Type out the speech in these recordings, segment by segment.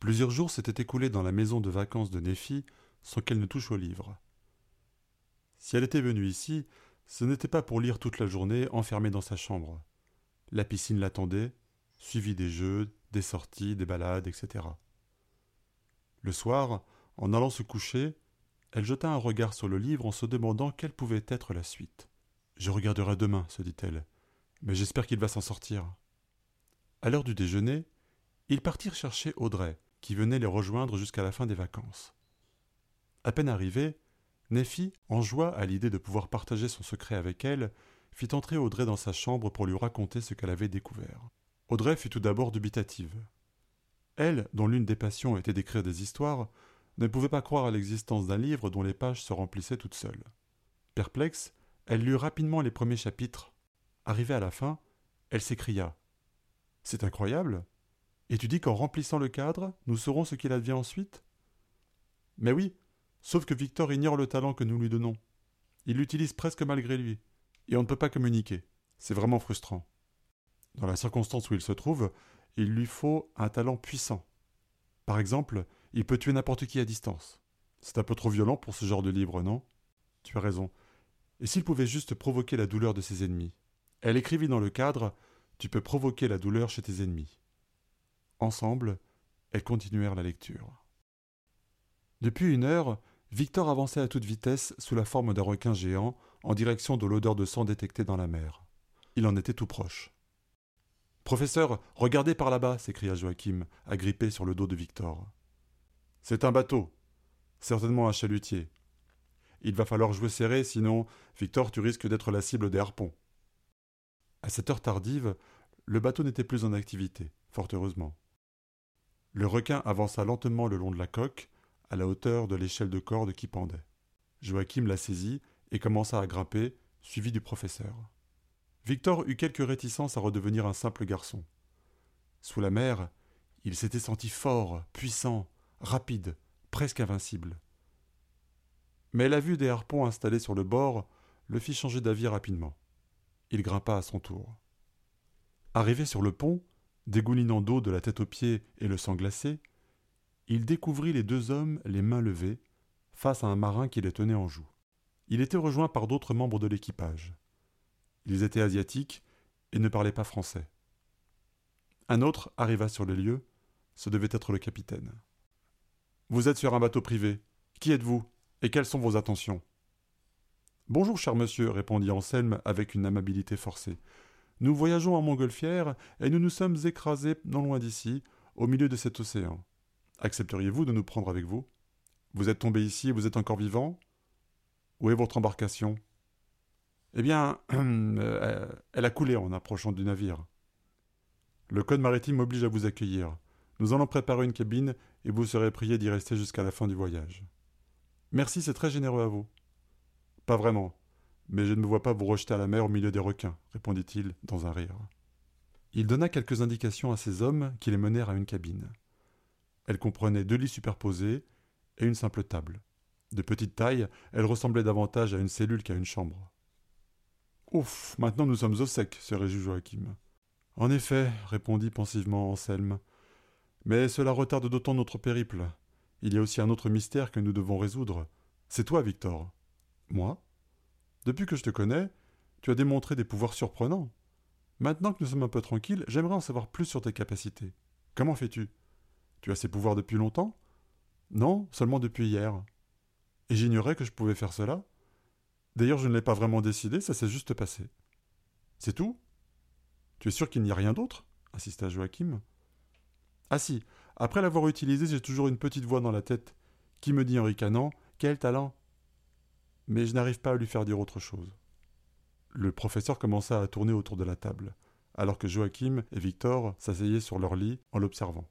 Plusieurs jours s'étaient écoulés dans la maison de vacances de Nephi sans qu'elle ne touche au livre. Si elle était venue ici, ce n'était pas pour lire toute la journée enfermée dans sa chambre. La piscine l'attendait, suivie des jeux, des sorties, des balades, etc. Le soir, en allant se coucher, elle jeta un regard sur le livre en se demandant quelle pouvait être la suite. Je regarderai demain, se dit-elle, mais j'espère qu'il va s'en sortir. À l'heure du déjeuner, ils partirent chercher Audrey, qui venait les rejoindre jusqu'à la fin des vacances. À peine arrivé, Nephi, en joie à l'idée de pouvoir partager son secret avec elle, fit entrer Audrey dans sa chambre pour lui raconter ce qu'elle avait découvert. Audrey fut tout d'abord dubitative. Elle, dont l'une des passions était d'écrire des histoires, ne pouvait pas croire à l'existence d'un livre dont les pages se remplissaient toutes seules. Perplexe, elle lut rapidement les premiers chapitres. Arrivée à la fin, elle s'écria C'est incroyable Et tu dis qu'en remplissant le cadre, nous saurons ce qu'il advient ensuite? Mais oui, sauf que Victor ignore le talent que nous lui donnons. Il l'utilise presque malgré lui, et on ne peut pas communiquer. C'est vraiment frustrant. Dans la circonstance où il se trouve, il lui faut un talent puissant. Par exemple, il peut tuer n'importe qui à distance. C'est un peu trop violent pour ce genre de livre, non? Tu as raison. Et s'il pouvait juste provoquer la douleur de ses ennemis? Elle écrivit dans le cadre Tu peux provoquer la douleur chez tes ennemis. Ensemble, elles continuèrent la lecture. Depuis une heure, Victor avançait à toute vitesse sous la forme d'un requin géant en direction de l'odeur de sang détectée dans la mer. Il en était tout proche. Professeur, regardez par là-bas s'écria Joachim, agrippé sur le dos de Victor. C'est un bateau. Certainement un chalutier. Il va falloir jouer serré, sinon, Victor, tu risques d'être la cible des harpons. À cette heure tardive, le bateau n'était plus en activité, fort heureusement. Le requin avança lentement le long de la coque, à la hauteur de l'échelle de corde qui pendait. Joachim la saisit et commença à grimper, suivi du professeur. Victor eut quelques réticences à redevenir un simple garçon. Sous la mer, il s'était senti fort, puissant, rapide, presque invincible. Mais la vue des harpons installés sur le bord le fit changer d'avis rapidement. Il grimpa à son tour. Arrivé sur le pont, dégoulinant d'eau de la tête aux pieds et le sang glacé, il découvrit les deux hommes les mains levées, face à un marin qui les tenait en joue. Il était rejoint par d'autres membres de l'équipage. Ils étaient asiatiques et ne parlaient pas français. Un autre arriva sur les lieux, ce devait être le capitaine. Vous êtes sur un bateau privé. Qui êtes-vous Et quelles sont vos attentions Bonjour, cher monsieur, répondit Anselme avec une amabilité forcée. Nous voyageons en montgolfière et nous nous sommes écrasés non loin d'ici, au milieu de cet océan. Accepteriez-vous de nous prendre avec vous? Vous êtes tombé ici et vous êtes encore vivant? Où est votre embarcation? Eh bien, euh, elle a coulé en approchant du navire. Le code maritime oblige à vous accueillir. Nous allons préparer une cabine et vous serez prié d'y rester jusqu'à la fin du voyage. Merci, c'est très généreux à vous. Pas vraiment, mais je ne me vois pas vous rejeter à la mer au milieu des requins, répondit-il dans un rire. Il donna quelques indications à ses hommes qui les menèrent à une cabine. Elle comprenait deux lits superposés et une simple table. De petite taille, elle ressemblait davantage à une cellule qu'à une chambre. Ouf, maintenant nous sommes au sec, se réjouit Joachim. En effet, répondit pensivement Anselme, mais cela retarde d'autant notre périple. Il y a aussi un autre mystère que nous devons résoudre. C'est toi, Victor. Moi? Depuis que je te connais, tu as démontré des pouvoirs surprenants. Maintenant que nous sommes un peu tranquilles, j'aimerais en savoir plus sur tes capacités. Comment fais-tu? Tu as ces pouvoirs depuis longtemps? Non, seulement depuis hier. Et j'ignorais que je pouvais faire cela D'ailleurs, je ne l'ai pas vraiment décidé, ça s'est juste passé. C'est tout? Tu es sûr qu'il n'y a rien d'autre? insista Joachim. Ah si, après l'avoir utilisé, j'ai toujours une petite voix dans la tête qui me dit en ricanant Quel talent Mais je n'arrive pas à lui faire dire autre chose. Le professeur commença à tourner autour de la table, alors que Joachim et Victor s'asseyaient sur leur lit en l'observant.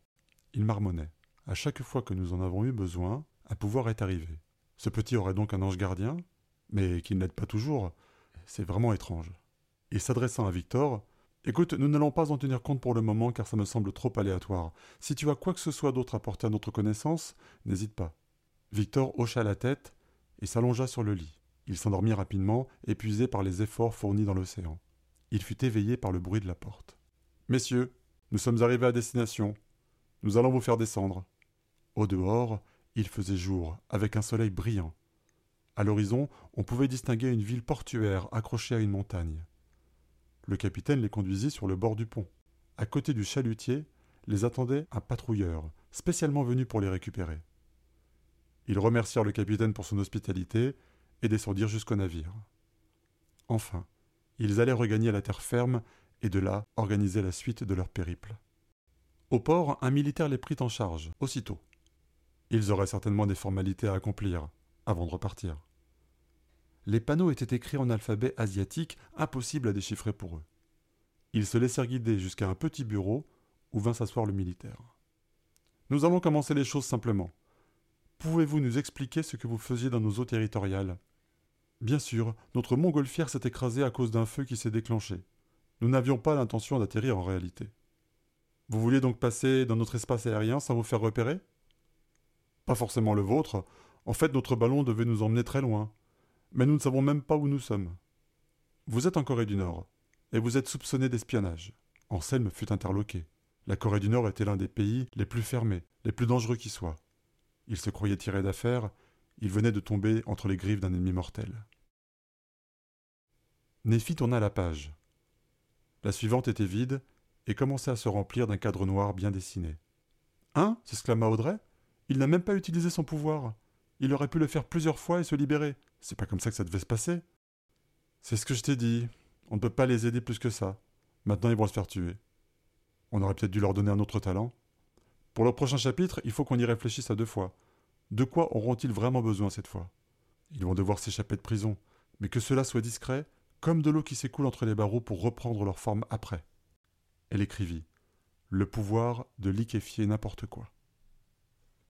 Il marmonnait. À chaque fois que nous en avons eu besoin, un pouvoir est arrivé. Ce petit aurait donc un ange gardien, mais qu'il n'aide pas toujours. C'est vraiment étrange. Et s'adressant à Victor, Écoute, nous n'allons pas en tenir compte pour le moment car ça me semble trop aléatoire. Si tu as quoi que ce soit d'autre à porter à notre connaissance, n'hésite pas. Victor hocha la tête et s'allongea sur le lit. Il s'endormit rapidement, épuisé par les efforts fournis dans l'océan. Il fut éveillé par le bruit de la porte. Messieurs, nous sommes arrivés à destination. Nous allons vous faire descendre. Au dehors, il faisait jour, avec un soleil brillant. À l'horizon, on pouvait distinguer une ville portuaire accrochée à une montagne. Le capitaine les conduisit sur le bord du pont. À côté du chalutier, les attendait un patrouilleur, spécialement venu pour les récupérer. Ils remercièrent le capitaine pour son hospitalité et descendirent jusqu'au navire. Enfin, ils allaient regagner la terre ferme et de là organiser la suite de leur périple. Au port, un militaire les prit en charge, aussitôt. Ils auraient certainement des formalités à accomplir avant de repartir. Les panneaux étaient écrits en alphabet asiatique, impossible à déchiffrer pour eux. Ils se laissèrent guider jusqu'à un petit bureau où vint s'asseoir le militaire. Nous allons commencer les choses simplement. Pouvez-vous nous expliquer ce que vous faisiez dans nos eaux territoriales? Bien sûr, notre montgolfière s'est écrasée à cause d'un feu qui s'est déclenché. Nous n'avions pas l'intention d'atterrir en réalité. Vous vouliez donc passer dans notre espace aérien sans vous faire repérer? Pas forcément le vôtre. En fait, notre ballon devait nous emmener très loin. Mais nous ne savons même pas où nous sommes. Vous êtes en Corée du Nord, et vous êtes soupçonné d'espionnage. Anselme fut interloqué. La Corée du Nord était l'un des pays les plus fermés, les plus dangereux qui soient. Il se croyait tiré d'affaire, il venait de tomber entre les griffes d'un ennemi mortel. Nephi tourna la page. La suivante était vide et commençait à se remplir d'un cadre noir bien dessiné. Hein? s'exclama Audrey. Il n'a même pas utilisé son pouvoir. Il aurait pu le faire plusieurs fois et se libérer. C'est pas comme ça que ça devait se passer. C'est ce que je t'ai dit. On ne peut pas les aider plus que ça. Maintenant, ils vont se faire tuer. On aurait peut-être dû leur donner un autre talent. Pour le prochain chapitre, il faut qu'on y réfléchisse à deux fois. De quoi auront-ils vraiment besoin cette fois? Ils vont devoir s'échapper de prison, mais que cela soit discret, comme de l'eau qui s'écoule entre les barreaux pour reprendre leur forme après. Elle écrivit Le pouvoir de liquéfier n'importe quoi.